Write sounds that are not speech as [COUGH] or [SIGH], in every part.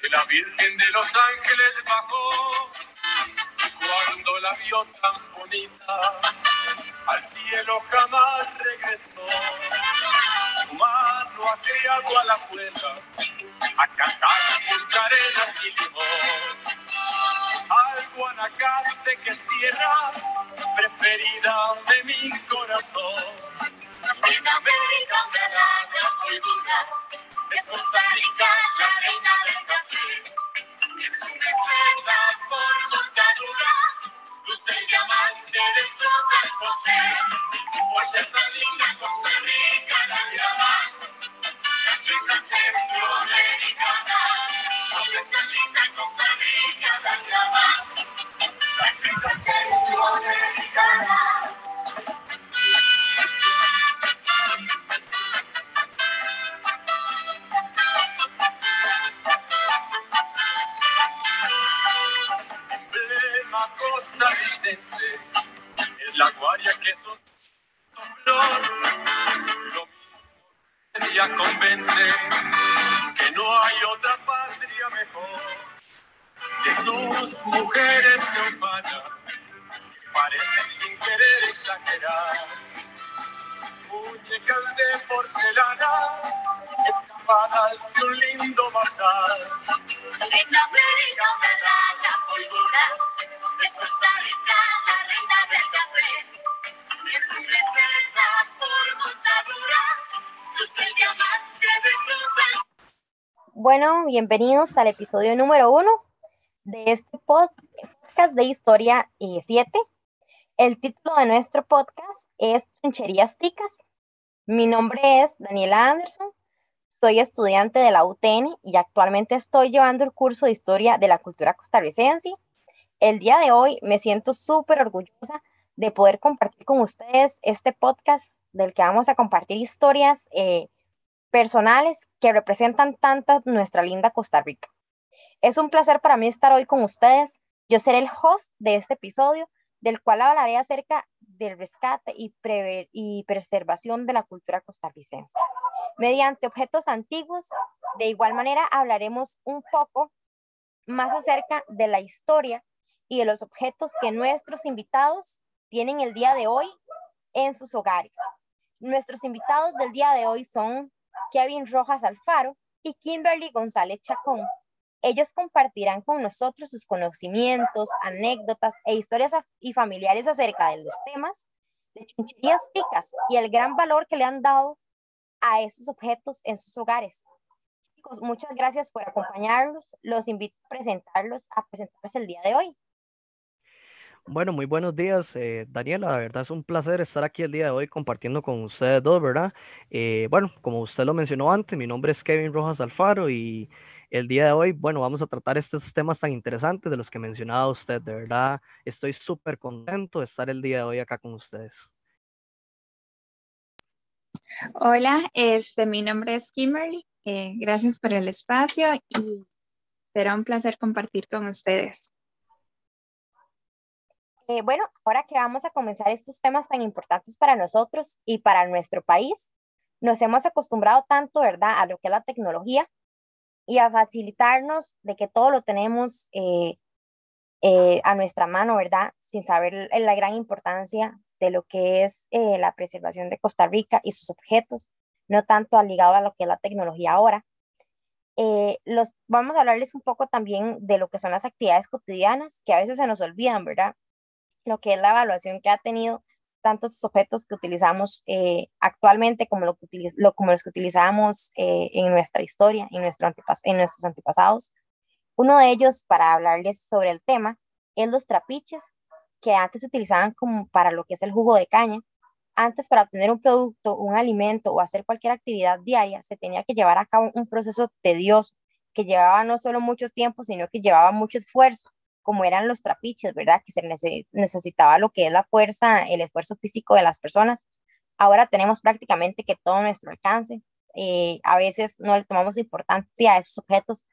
que la Virgen de los Ángeles bajó cuando la vio tan bonita. Al cielo jamás criado a cantar carenas y limón al Guanacaste que es tierra preferida de mi corazón en América de la es Costa Rica, la reina del café. Es una estrella por montadura, luce el diamante de su San José. Por ser tan linda la mejor que sus mujeres se que parecen sin querer exagerar, muñecas de porcelana escapadas de un lindo bazar. En América me la polvora es Costa Rica, la reina del café. Es un por montadura, luce el diamante de Bueno, bienvenidos al episodio número uno de este podcast de Historia 7. El título de nuestro podcast es Trincherías Ticas. Mi nombre es Daniela Anderson, soy estudiante de la UTN y actualmente estoy llevando el curso de Historia de la Cultura Costarricense el día de hoy me siento súper orgullosa de poder compartir con ustedes este podcast del que vamos a compartir historias eh, personales que representan tanto nuestra linda Costa Rica. Es un placer para mí estar hoy con ustedes. Yo seré el host de este episodio, del cual hablaré acerca del rescate y, preservación de la cultura costarricense. Mediante objetos antiguos, de igual manera hablaremos un poco más acerca de la historia y de los objetos que nuestros invitados tienen el día de hoy en sus hogares. Nuestros invitados del día de hoy son Kevin Rojas Alfaro y Kimberly González Chacón. Ellos compartirán con nosotros sus conocimientos, anécdotas e historias y familiares acerca de los temas de chuncherías ticas y el gran valor que le han dado a estos objetos en sus hogares. Chicos, muchas gracias por acompañarnos. Los invito a presentarlos, a presentarse el día de hoy. Bueno, muy buenos días, eh, Daniela. La verdad es un placer estar aquí el día de hoy compartiendo con ustedes dos, ¿verdad? Eh, bueno, como usted lo mencionó antes, mi nombre es Kevin Rojas Alfaro y el día de hoy, bueno, vamos a tratar estos temas tan interesantes de los que mencionaba usted. De verdad, estoy súper contento de estar el día de hoy acá con ustedes. Hola, este, mi nombre es Kimberly. Eh, gracias por el espacio y será un placer compartir con ustedes. Eh, bueno, ahora que vamos a comenzar estos temas tan importantes para nosotros y para nuestro país, nos hemos acostumbrado tanto, ¿verdad?, a lo que es la tecnología y a facilitarnos de que todo lo tenemos eh, eh, a nuestra mano, ¿verdad?, sin saber la gran importancia de lo que es la preservación de Costa Rica y sus objetos, no tanto ligado a lo que es la tecnología ahora. los, vamos a hablarles un poco también de lo que son las actividades cotidianas, que a veces se nos olvidan, ¿verdad? Lo que es la evaluación que ha tenido tantos objetos que utilizamos eh, actualmente como, lo, lo, como los que utilizábamos eh, en nuestra historia, en, nuestro en nuestros antepasados. Uno de ellos, para hablarles sobre el tema, es los trapiches, que antes se utilizaban como para lo que es el jugo de caña. Antes, para obtener un producto, un alimento o hacer cualquier actividad diaria, se tenía que llevar a cabo un proceso tedioso que llevaba no solo mucho tiempo, sino que llevaba mucho esfuerzo como eran los trapiches, ¿verdad? Que se necesitaba lo que es la fuerza, el esfuerzo físico de las personas. Ahora tenemos prácticamente que todo nuestro alcance. eh, a veces no le tomamos importancia a esos objetos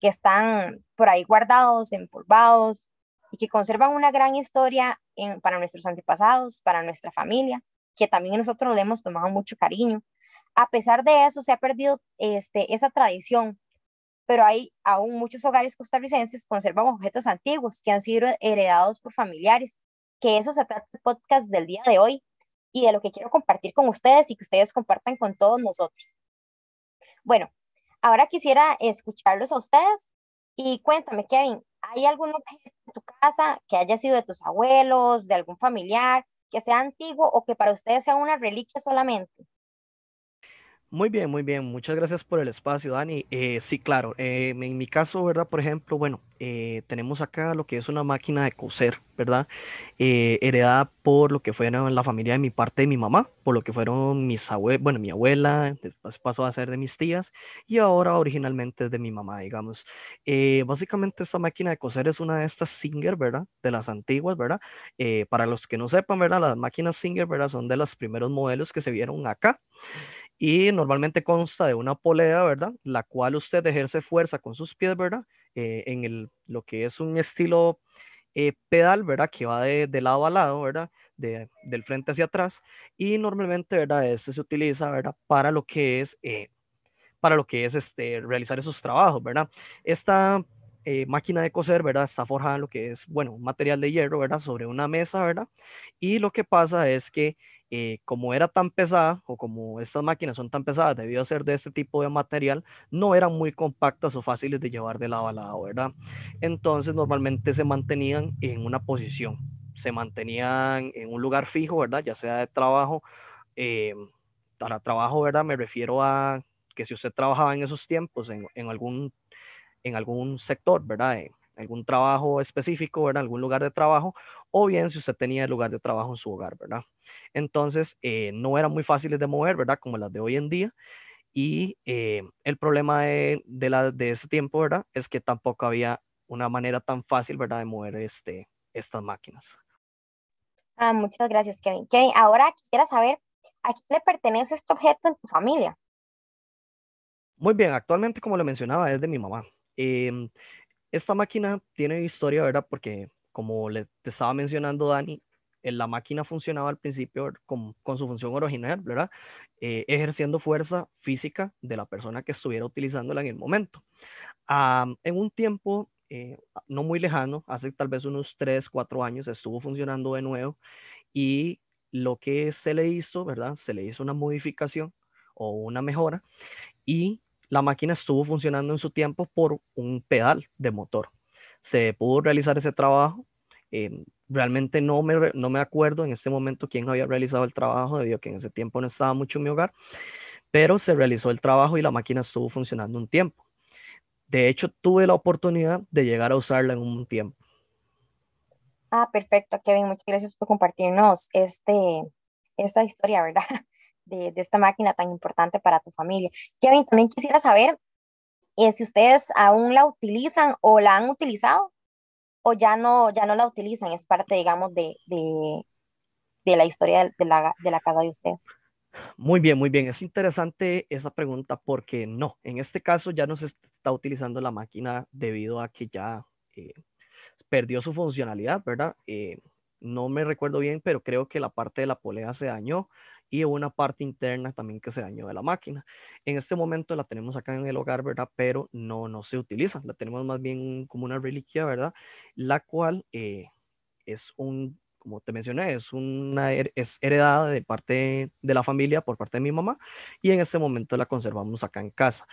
que están por ahí guardados, empolvados y que conservan una gran historia para nuestros antepasados, para nuestra familia, que también nosotros le hemos tomado mucho cariño. A pesar de eso, se ha perdido este, esa tradición, pero hay aún muchos hogares costarricenses conservan objetos antiguos que han sido heredados por familiares, que eso se trata el podcast del día de hoy y de lo que quiero compartir con ustedes y que ustedes compartan con todos nosotros. Bueno, ahora quisiera escucharlos a ustedes y cuéntame, Kevin, ¿hay algún objeto en tu casa que haya sido de tus abuelos, de algún familiar, que sea antiguo o que para ustedes sea una reliquia solamente? Muy bien, muy bien. Muchas gracias por el espacio, Dani. Eh, sí, claro. eh, en mi caso, ¿verdad? Por ejemplo, bueno, eh, tenemos acá lo que es una máquina de coser, ¿verdad? Heredada por lo que fue la familia de mi parte de mi mamá, por lo que fueron mis abuelos, bueno, mi abuela, después pasó a ser de mis tías y ahora originalmente es de mi mamá, digamos. Básicamente esta máquina de coser es una de estas Singer, ¿verdad? De las antiguas, ¿verdad? Para los que no sepan, ¿verdad? Las máquinas Singer, ¿verdad? Son de los primeros modelos que se vieron acá y normalmente consta de una polea, ¿verdad? La cual usted ejerce fuerza con sus pies, ¿verdad? Eh, en el, lo que es un estilo eh, pedal, ¿verdad? Que va de, lado a lado, ¿verdad? De, del frente hacia atrás. Y normalmente, ¿verdad? Este se utiliza, ¿verdad? Para lo que es, eh, para lo que es este, realizar esos trabajos, ¿verdad? Esta máquina de coser, ¿verdad? Está forjada en lo que es, bueno, un material de hierro, ¿verdad? Sobre una mesa, ¿verdad? Y lo que pasa es que eh, como era tan pesada o como estas máquinas son tan pesadas debido a ser de este tipo de material, no eran muy compactas o fáciles de llevar de lado a lado, ¿verdad? Entonces normalmente se mantenían en una posición, se mantenían en un lugar fijo, ¿verdad? Ya sea de trabajo, eh, para trabajo, ¿verdad? Me refiero a que si usted trabajaba en esos tiempos en, algún, en algún sector, ¿verdad? Algún trabajo específico, ¿verdad? Algún lugar de trabajo, o bien si usted tenía el lugar de trabajo en su hogar, ¿verdad? Entonces, eh, no eran muy fáciles de mover, ¿verdad? Como las de hoy en día. Y eh, el problema de, de, la, de ese tiempo, ¿verdad? Es que tampoco había una manera tan fácil, ¿verdad? De mover este, estas máquinas. Ah, muchas gracias, Kevin. Kevin, ahora quisiera saber, ¿a quién le pertenece este objeto en tu familia? Muy bien, actualmente, como le mencionaba, es de mi mamá. Em, esta máquina tiene historia, ¿verdad? Porque como le te estaba mencionando Dani, la máquina funcionaba al principio con, su función original, ¿verdad? Eh, ejerciendo fuerza física de la persona que estuviera utilizándola en el momento. en un tiempo eh, no muy lejano, hace tal vez unos 3, 4 años, estuvo funcionando de nuevo y lo que se le hizo, ¿verdad? Se le hizo una modificación o una mejora y la máquina estuvo funcionando en su tiempo por un pedal de motor. Se pudo realizar ese trabajo. Em, realmente no me, no me acuerdo en este momento quién había realizado el trabajo, debido a que en ese tiempo no estaba mucho en mi hogar, pero se realizó el trabajo y la máquina estuvo funcionando un tiempo. De hecho, tuve la oportunidad de llegar a usarla en un tiempo. Ah, perfecto, Kevin. Muchas gracias por compartirnos este, esta historia, ¿verdad? De, esta máquina tan importante para tu familia. Kevin, también quisiera saber eh, si ustedes aún la utilizan o la han utilizado o ya no, ya no la utilizan, es parte, digamos, de, de, de la historia de la, de la casa de ustedes. Muy bien, muy bien. Es interesante esa pregunta porque no, en este caso ya no se está utilizando la máquina debido a que ya eh, perdió su funcionalidad, ¿verdad? Eh, no me recuerdo bien, pero creo que la parte de la polea se dañó y una parte interna también que se dañó de la máquina. En este momento la tenemos acá en el hogar, ¿verdad? Pero no, no se utiliza, la tenemos más bien como una reliquia, ¿verdad? La cual eh, es un, como te mencioné, es una es heredada de parte de la familia por parte de mi mamá y en este momento la conservamos acá en casa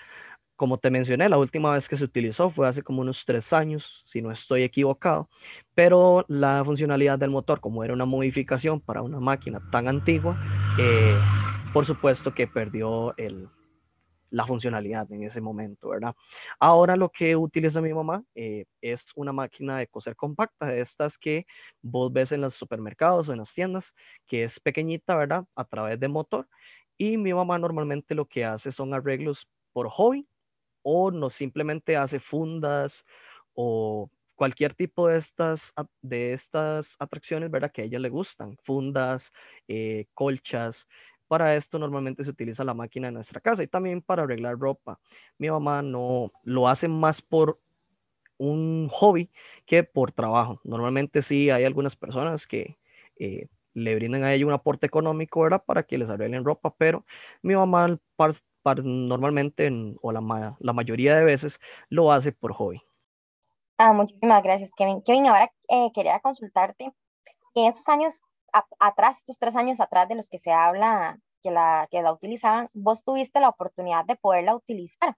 como te mencioné, la última vez que se utilizó fue hace como unos tres años, si no estoy equivocado, pero la funcionalidad del motor, como era una modificación para una máquina tan antigua, eh, por supuesto que perdió el, la funcionalidad en ese momento, ¿verdad? Ahora lo que utiliza mi mamá eh, es una máquina de coser compacta, de estas que vos ves en los supermercados o en las tiendas, que es pequeñita, ¿verdad? A través de motor. Y mi mamá normalmente lo que hace son arreglos por hobby o no simplemente hace fundas o cualquier tipo de estas, de estas atracciones, ¿verdad? Que a ella le gustan, fundas, eh, colchas, Para esto normalmente se utiliza la máquina en nuestra casa y también para arreglar ropa. Mi mamá no lo hace más por un hobby que por trabajo. Normalmente sí hay algunas personas que eh, le brindan a ella un aporte económico, ¿verdad? Para que les arreglen ropa, pero mi mamá normalmente o la, la, mayoría de veces lo hace por hobby. Ah, muchísimas gracias, Kevin. Kevin, ahora eh, quería consultarte, en esos años atrás, estos tres años atrás de los que se habla que la, que la utilizaban, vos tuviste la oportunidad de poderla utilizar.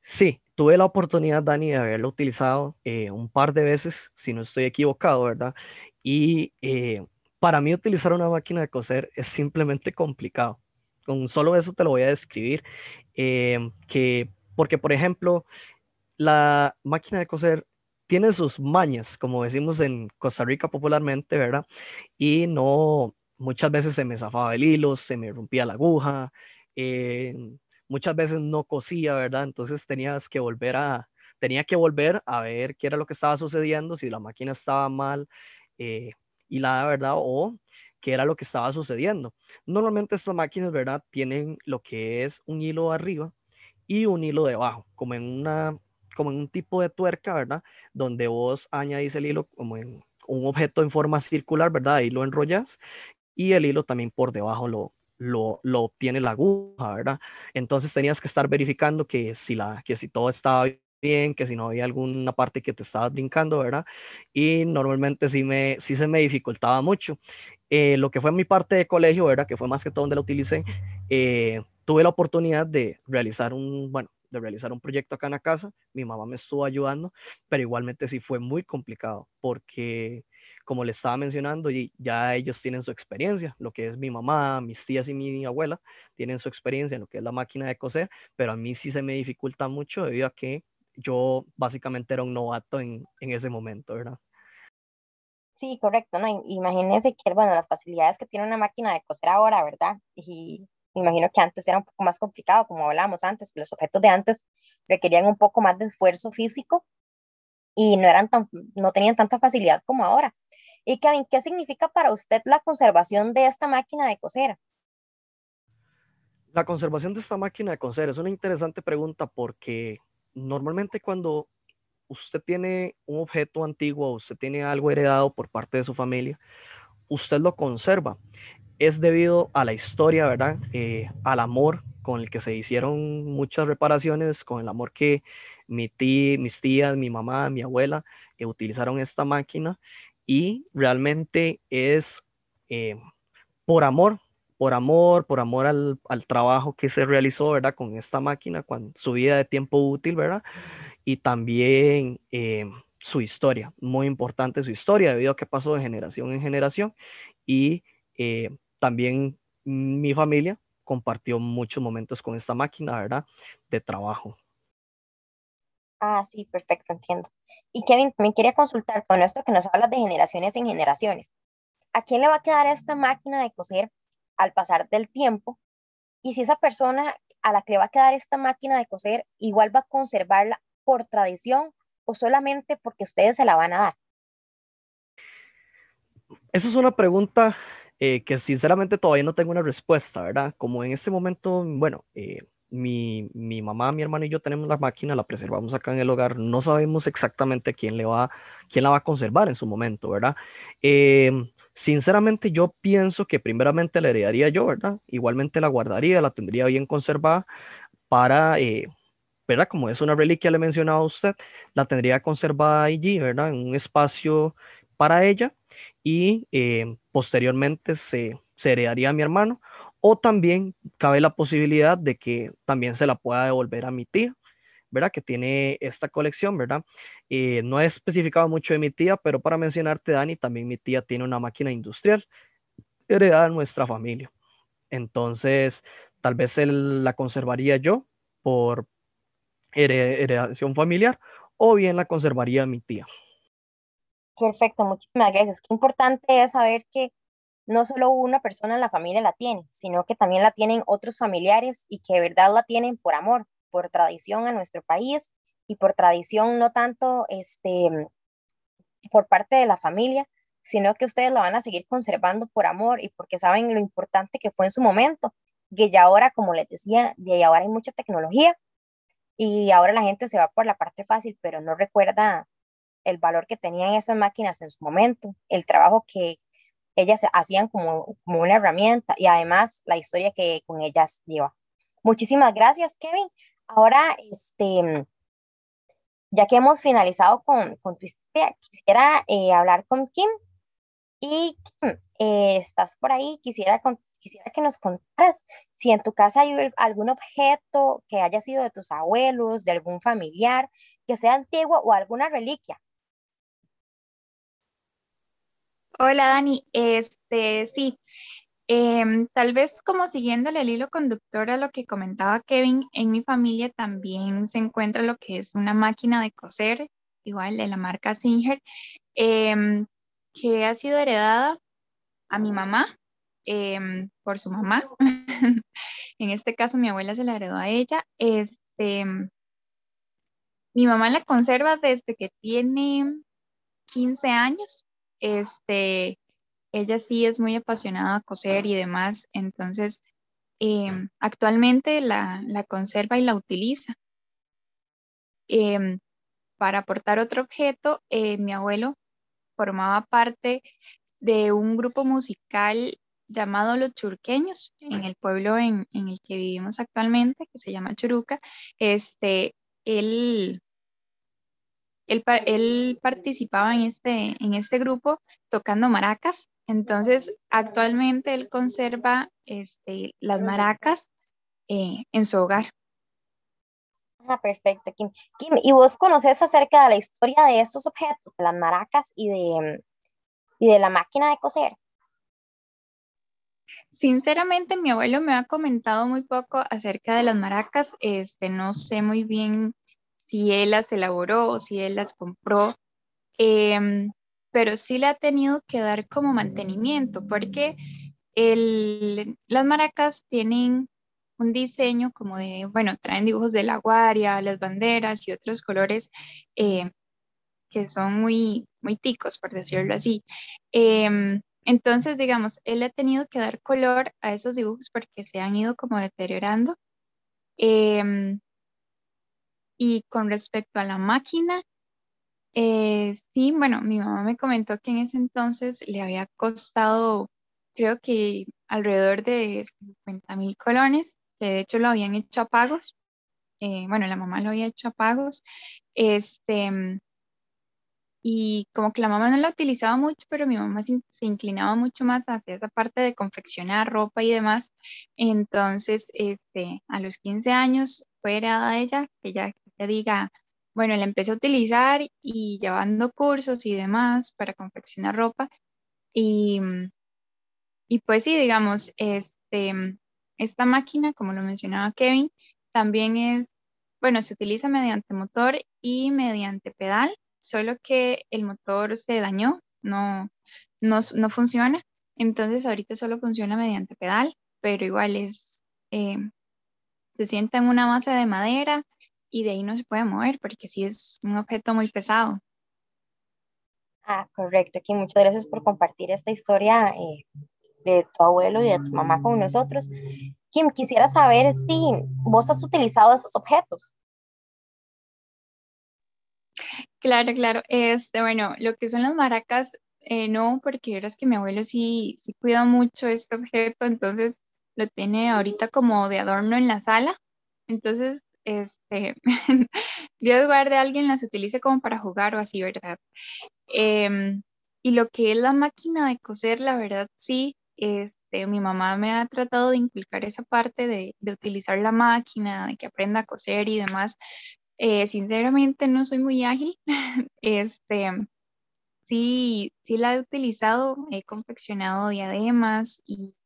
Sí, tuve la oportunidad, Dani, de haberla utilizado eh, un par de veces, si no estoy equivocado, ¿verdad? Y eh, para mí utilizar una máquina de coser es simplemente complicado. Con solo eso te lo voy a describir. Eh, que, porque, por ejemplo, la máquina de coser tiene sus mañas, como decimos en Costa Rica popularmente, ¿verdad? Y no, muchas veces se me zafaba el hilo, se me rompía la aguja, muchas veces no cosía, ¿verdad? Entonces tenías que volver a, tenía que volver a ver qué era lo que estaba sucediendo, si la máquina estaba mal eh, la verdad, o qué era lo que estaba sucediendo. Normalmente estas máquinas, ¿verdad? Tienen lo que es un hilo arriba y un hilo debajo, como en una como en un tipo de tuerca, ¿verdad? Donde vos añadís el hilo como un objeto en forma circular, ¿verdad? Ahí lo enrollas y el hilo también por debajo lo, lo, lo, obtiene la aguja, ¿verdad? Entonces tenías que estar verificando que si, la, que si todo estaba bien, que si no había alguna parte que te estabas brincando, ¿verdad? Y normalmente sí, me, sí se me dificultaba mucho. Eh, lo que fue mi parte de colegio, ¿verdad? Que fue más que todo donde la utilicé, eh, tuve la oportunidad de realizar un, bueno, de realizar un proyecto acá en la casa. Mi mamá me estuvo ayudando, pero igualmente sí fue muy complicado porque como le estaba mencionando, ya ellos tienen su experiencia, lo que es mi mamá, mis tías y mi abuela tienen su experiencia en lo que es la máquina de coser, pero a mí sí se me dificulta mucho debido a que yo básicamente era un novato en, en ese momento, ¿verdad? Sí, correcto, ¿no? Imagínense que, bueno, las facilidades que tiene una máquina de coser ahora, ¿verdad? Y imagino que antes era un poco más complicado, como hablábamos antes, que los objetos de antes requerían un poco más de esfuerzo físico y no eran tan, no tenían tanta facilidad como ahora. Y Kevin, ¿qué significa para usted la conservación de esta máquina de coser? La conservación de esta máquina de coser es una interesante pregunta porque normalmente cuando usted tiene un objeto antiguo, usted tiene algo heredado por parte de su familia, usted lo conserva. Es debido a la historia, ¿verdad? Eh, al amor con el que se hicieron muchas reparaciones, con el amor que mi tía, mis tías, mi mamá, mi abuela eh, utilizaron esta máquina y realmente es eh, por amor, por amor, por amor al, trabajo que se realizó, ¿verdad? Con esta máquina, con su vida de tiempo útil, ¿verdad? Y también eh, su historia, muy importante su historia, debido a que pasó de generación en generación y eh, también mi familia compartió muchos momentos con esta máquina, ¿verdad? De trabajo. Ah, sí, perfecto, entiendo. Y Kevin, también quería consultar con esto que nos habla de generaciones en generaciones. ¿A quién le va a quedar esta máquina de coser al pasar del tiempo? Y si esa persona a la que le va a quedar esta máquina de coser igual va a conservarla por tradición o solamente porque ustedes se la van a dar. Esa es una pregunta eh, que sinceramente todavía no tengo una respuesta, ¿verdad? Como en este momento, bueno, eh, mi, mi, mamá, mi hermano y yo tenemos la máquina, la preservamos acá en el hogar, no sabemos exactamente quién, le va, quién la va a conservar en su momento, ¿verdad? Em, sinceramente yo pienso que primeramente la heredaría yo, ¿verdad? Igualmente la guardaría, la tendría bien conservada para, eh, ¿verdad? Como es una reliquia, le mencionaba a usted, la tendría conservada allí, ¿verdad? En un espacio para ella y em, posteriormente se, se heredaría a mi hermano o también cabe la posibilidad de que también se la pueda devolver a mi tía, ¿verdad? Que tiene esta colección, ¿verdad? Eh, no he especificado mucho de mi tía, pero para mencionarte, Dani, también mi tía tiene una máquina industrial heredada en nuestra familia. Entonces, tal vez él la conservaría yo por heredación familiar o bien la conservaría mi tía. Perfecto, muchísimas gracias. Qué importante es saber que no solo una persona en la familia la tiene, sino que también la tienen otros familiares y que de verdad la tienen por amor, por tradición a nuestro país y por tradición no tanto este, por parte de la familia, sino que ustedes la van a seguir conservando por amor y porque saben lo importante que fue en su momento, que ya ahora, como les decía, de ahora hay mucha tecnología y ahora la gente se va por la parte fácil, pero no recuerda el valor que tenían esas máquinas en su momento, el trabajo que ellas hacían como, como una herramienta y además la historia que con ellas lleva. Muchísimas gracias, Kevin. Ahora, este, ya que hemos finalizado con, con tu historia, quisiera eh, hablar con Kim. Y Kim, eh, estás por ahí, quisiera, quisiera que nos contaras si en tu casa hay algún objeto que haya sido de tus abuelos, de algún familiar, que sea antiguo o alguna reliquia. Hola Dani, este sí, em, tal vez como siguiéndole el hilo conductor a lo que comentaba Kevin, en mi familia también se encuentra lo que es una máquina de coser, igual de la marca Singer, em, que ha sido heredada a mi mamá em, por su mamá. [LAUGHS] en este caso mi abuela se la heredó a ella. Este, mi mamá la conserva desde que tiene 15 años este, ella sí es muy apasionada a coser y demás, entonces em, actualmente la, conserva y la utiliza. Em, para aportar otro objeto, eh, mi abuelo formaba parte de un grupo musical llamado Los Churqueños, en el pueblo en, en, el que vivimos actualmente, que se llama Churuca. Este, él él, participaba en este, en este grupo tocando maracas. Entonces, actualmente él conserva este, las maracas eh, en su hogar. Ah, perfecto, Kim. Kim, ¿y vos conoces acerca de la historia de estos objetos, de las maracas y de, y de la máquina de coser? Sinceramente, mi abuelo me ha comentado muy poco acerca de las maracas. Este, no sé muy bien si él las elaboró o si él las compró, em, pero sí le ha tenido que dar como mantenimiento, porque las maracas tienen un diseño como de, bueno, traen dibujos de la guaria, las banderas y otros colores eh, que son muy, muy ticos, por decirlo así. Em, entonces, digamos, él ha tenido que dar color a esos dibujos porque se han ido como deteriorando. Em, y con respecto a la máquina, eh, sí, bueno, mi mamá me comentó que en ese entonces le había costado, creo que alrededor de 50 mil colones, que de hecho lo habían hecho a pagos. Eh, bueno, la mamá lo había hecho a pagos. Este, y como que la mamá no la utilizaba mucho, pero mi mamá se, inclinaba mucho más hacia esa parte de confeccionar ropa y demás. Entonces, este, a los 15 años fue heredada ella, que ya diga, bueno, la empecé a utilizar y llevando cursos y demás para confeccionar ropa. Y, y pues sí, digamos, este, esta máquina, como lo mencionaba Kevin, también es, bueno, se utiliza mediante motor y mediante pedal, solo que el motor se dañó, no, no, no funciona. Entonces ahorita solo funciona mediante pedal, pero igual es, eh, se sienta en una masa de madera y de ahí no se puede mover porque sí es un objeto muy pesado. Ah, correcto. Aquí muchas gracias por compartir esta historia eh, de tu abuelo y de tu mamá con nosotros. Kim, quisiera saber si vos has utilizado esos objetos. Claro, claro. Este, bueno, lo que son las maracas, eh, no, porque verás que mi abuelo sí, sí cuida mucho este objeto, entonces lo tiene ahorita como de adorno en la sala. Entonces, este, [LAUGHS] Dios guarde a alguien las utilice como para jugar o así, ¿verdad? Em, y lo que es la máquina de coser, la verdad, sí, este, mi mamá me ha tratado de inculcar esa parte de, utilizar la máquina, de que aprenda a coser y demás. Eh, sinceramente no soy muy ágil. [LAUGHS] este, sí, sí la he utilizado, he confeccionado diademas y,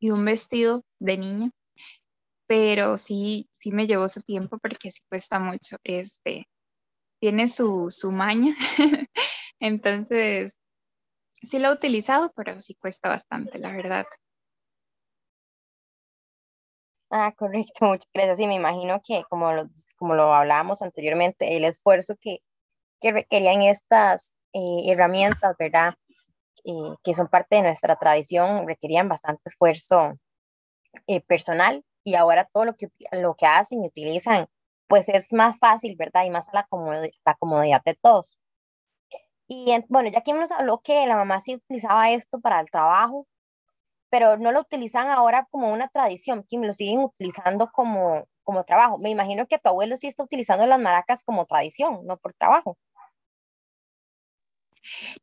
y un vestido de niña pero sí, sí me llevó su tiempo porque sí cuesta mucho. Este, tiene su, su maña, [LAUGHS] entonces sí lo he utilizado, pero sí cuesta bastante, la verdad. Ah, correcto, muchas gracias. Y me imagino que, como lo, como lo hablábamos anteriormente, el esfuerzo que, que requerían estas eh, herramientas, ¿verdad? eh, que son parte de nuestra tradición requerían bastante esfuerzo eh, personal y ahora todo lo que, lo que hacen y utilizan pues es más fácil, ¿verdad? Y más a la, comodidad de todos. Y bueno, ya que nos habló que la mamá sí utilizaba esto para el trabajo, pero no lo utilizan ahora como una tradición, que lo siguen utilizando como, como trabajo. Me imagino que tu abuelo sí está utilizando las maracas como tradición, no por trabajo.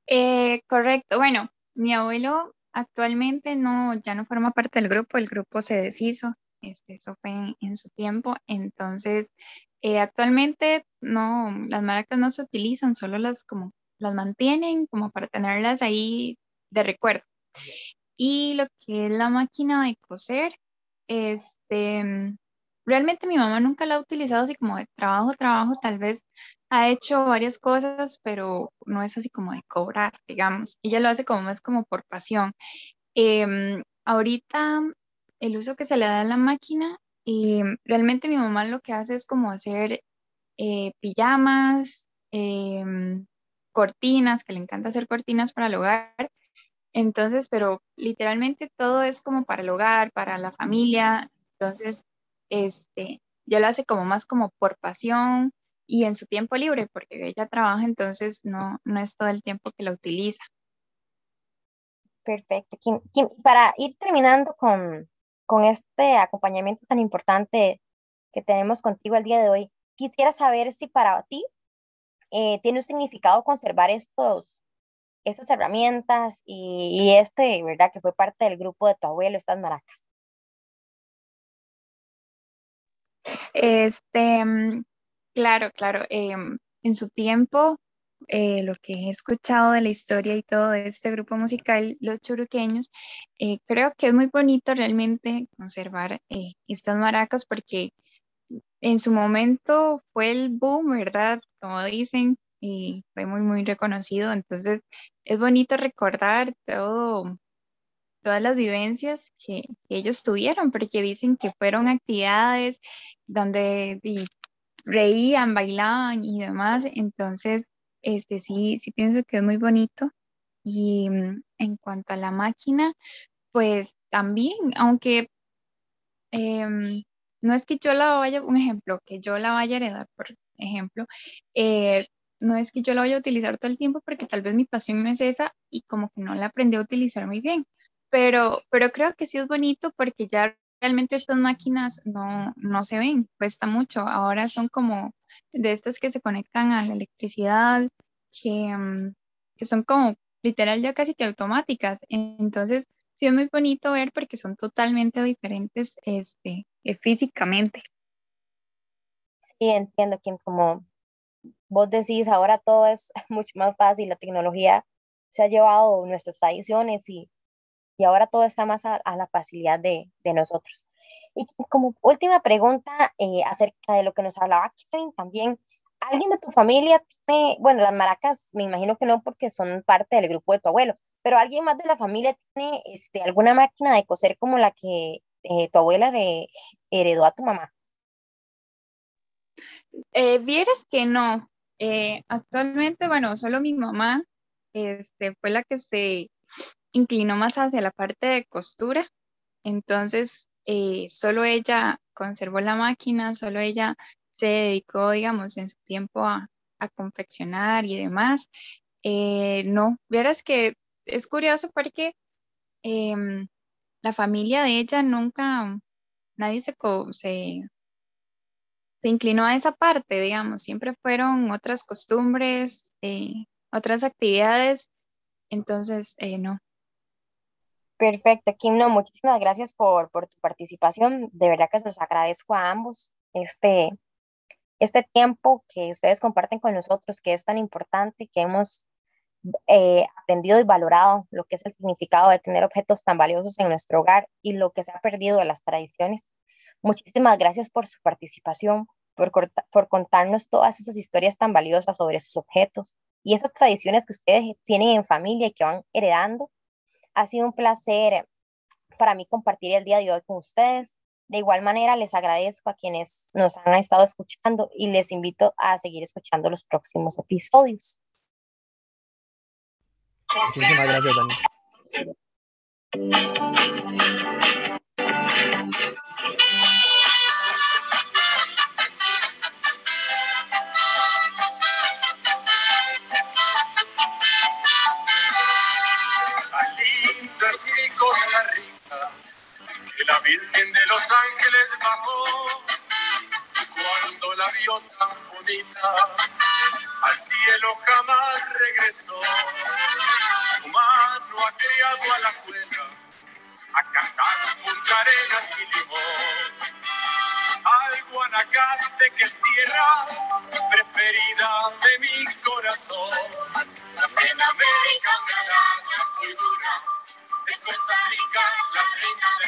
Eh, correcto. Bueno, mi abuelo actualmente no, ya no forma parte del grupo, el grupo se deshizo, este, eso fue en, su tiempo, entonces eh, actualmente no, las maracas no se utilizan, solo las como las mantienen como para tenerlas ahí de recuerdo. Y lo que es la máquina de coser, este, realmente mi mamá nunca la ha utilizado así como de trabajo, trabajo, tal vez ha hecho varias cosas, pero no es así como de cobrar, digamos. Ella lo hace como más como por pasión. Em, ahorita el uso que se le da a la máquina, em, realmente mi mamá lo que hace es como hacer eh, pijamas, em, cortinas, que le encanta hacer cortinas para el hogar. Entonces, pero literalmente todo es como para el hogar, para la familia. Entonces, este, ya lo hace como más como por pasión y en su tiempo libre, porque ella trabaja, entonces no, no es todo el tiempo que la utiliza. Perfecto. para ir terminando con, con este acompañamiento tan importante que tenemos contigo el día de hoy, quisiera saber si para ti eh, tiene un significado conservar estos, estas herramientas y, este, ¿verdad? Que fue parte del grupo de tu abuelo, estas maracas. Este, mm, claro, claro. Em, en su tiempo, eh, lo que he escuchado de la historia y todo de este grupo musical, Los Churuqueños, eh, creo que es muy bonito realmente conservar eh, estas maracas porque en su momento fue el boom, ¿verdad? Como dicen, y fue muy, muy reconocido. Entonces, es bonito recordar todo, todas las vivencias que, ellos tuvieron, porque dicen que fueron actividades donde reían, bailaban y demás. Entonces, este, sí, sí pienso que es muy bonito. Y mm, en cuanto a la máquina, pues también, aunque em, no es que yo la vaya, un ejemplo, que yo la vaya a heredar, por ejemplo, eh, no es que yo la vaya a utilizar todo el tiempo porque tal vez mi pasión no es esa y como que no la aprendí a utilizar muy bien, pero, pero creo que sí es bonito porque ya realmente estas máquinas no, no se ven, cuesta mucho, ahora son como de estas que se conectan a la electricidad, que, mm, que son como literal ya casi que automáticas, entonces sí es muy bonito ver porque son totalmente diferentes este, eh, físicamente. Sí, entiendo que como vos decís, ahora todo es [LAUGHS] mucho más fácil, la tecnología se ha llevado nuestras tradiciones y, y ahora todo está más a, la facilidad de, nosotros. Y como última pregunta eh, acerca de lo que nos hablaba Kevin también, ¿alguien de tu familia tiene, bueno, las maracas, me imagino que no porque son parte del grupo de tu abuelo, pero alguien más de la familia tiene este, alguna máquina de coser como la que eh, tu abuela le heredó a tu mamá? Eh, vieras que no. Actualmente, bueno, solo mi mamá este, fue la que se inclinó más hacia la parte de costura. Entonces, solo ella conservó la máquina, solo ella se dedicó, digamos, en su tiempo a, confeccionar y demás. no, vieras que es curioso porque em, la familia de ella nunca, nadie se, se, se, inclinó a esa parte, digamos, siempre fueron otras costumbres, eh, otras actividades, entonces, eh, no. Perfecto, Kim, no, muchísimas gracias por, por tu participación, de verdad que se los agradezco a ambos este, este tiempo que ustedes comparten con nosotros, que es tan importante, que hemos eh, aprendido y valorado lo que es el significado de tener objetos tan valiosos en nuestro hogar y lo que se ha perdido de las tradiciones. Muchísimas gracias por su participación, por, por contarnos todas esas historias tan valiosas sobre sus objetos y esas tradiciones que ustedes tienen en familia y que van heredando. Ha sido un placer para mí compartir el día de hoy con ustedes. De igual manera, les agradezco a quienes nos han estado escuchando y les invito a seguir escuchando los próximos episodios. Muchísimas gracias, Dani. Costa Rica, que la Virgen de los Ángeles bajó cuando la vio tan bonita, al cielo jamás regresó. Su mano ha criado a la cuela, a cantar Punta Arenas y Limón. Al Guanacaste que es tierra preferida de mi corazón. Elena de